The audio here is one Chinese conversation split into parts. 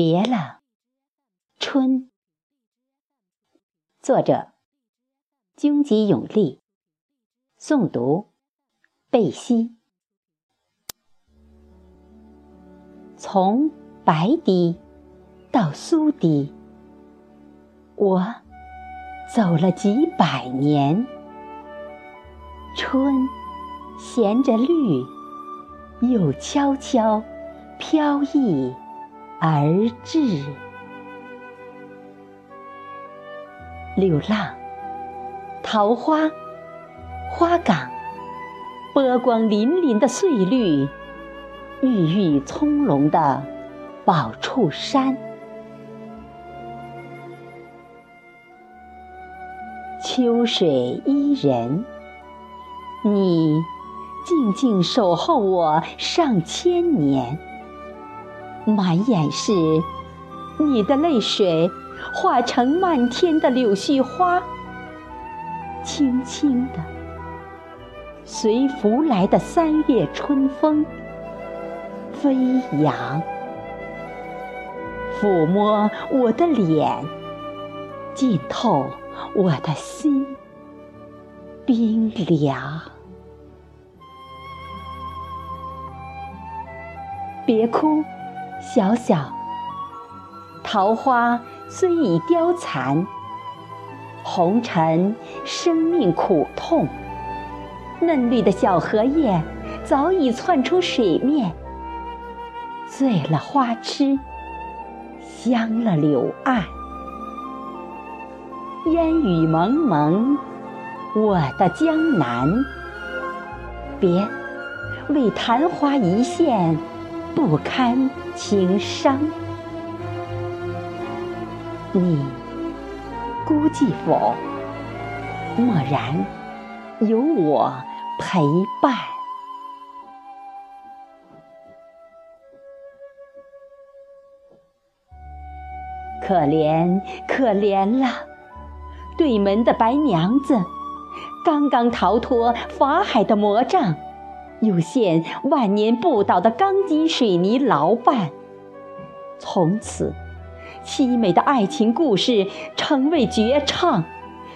别了，春。作者：荆吉永利。诵读：贝西。从白堤到苏堤，我走了几百年。春衔着绿，又悄悄飘逸。而至，流浪，桃花，花岗，波光粼粼的翠绿，郁郁葱茏的宝触山，秋水伊人，你静静守候我上千年。满眼是你的泪水，化成漫天的柳絮花，轻轻的随拂来的三月春风飞扬，抚摸我的脸，浸透我的心，冰凉。别哭。小小桃花虽已凋残，红尘生命苦痛。嫩绿的小荷叶早已窜出水面，醉了花痴，香了柳岸。烟雨蒙蒙，我的江南，别为昙花一现。不堪情伤，你孤寂否？默然，有我陪伴。可怜可怜了，对门的白娘子，刚刚逃脱法海的魔杖。又现万年不倒的钢筋水泥牢绊，从此凄美的爱情故事成为绝唱，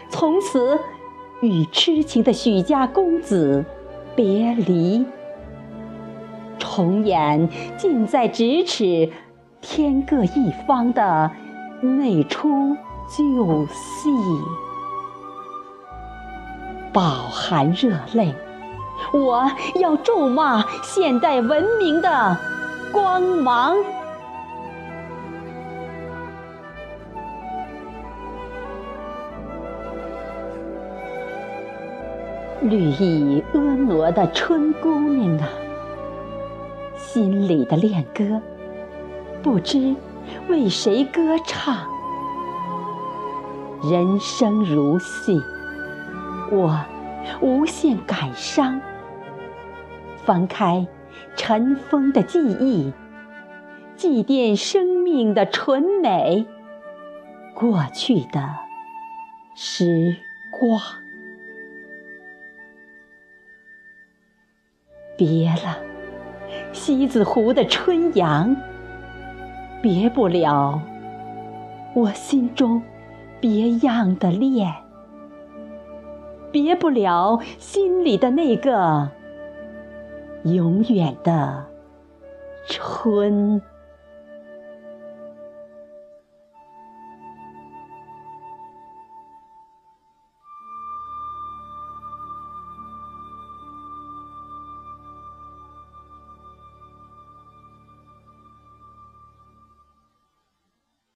从此与痴情的许家公子别离，重演近在咫尺、天各一方的那出旧戏，饱含热泪。我要咒骂现代文明的光芒。绿意婀娜的春姑娘啊，心里的恋歌，不知为谁歌唱。人生如戏，我无限感伤。翻开尘封的记忆，祭奠生命的纯美，过去的时光。别了，西子湖的春阳，别不了我心中别样的恋，别不了心里的那个。永远的春。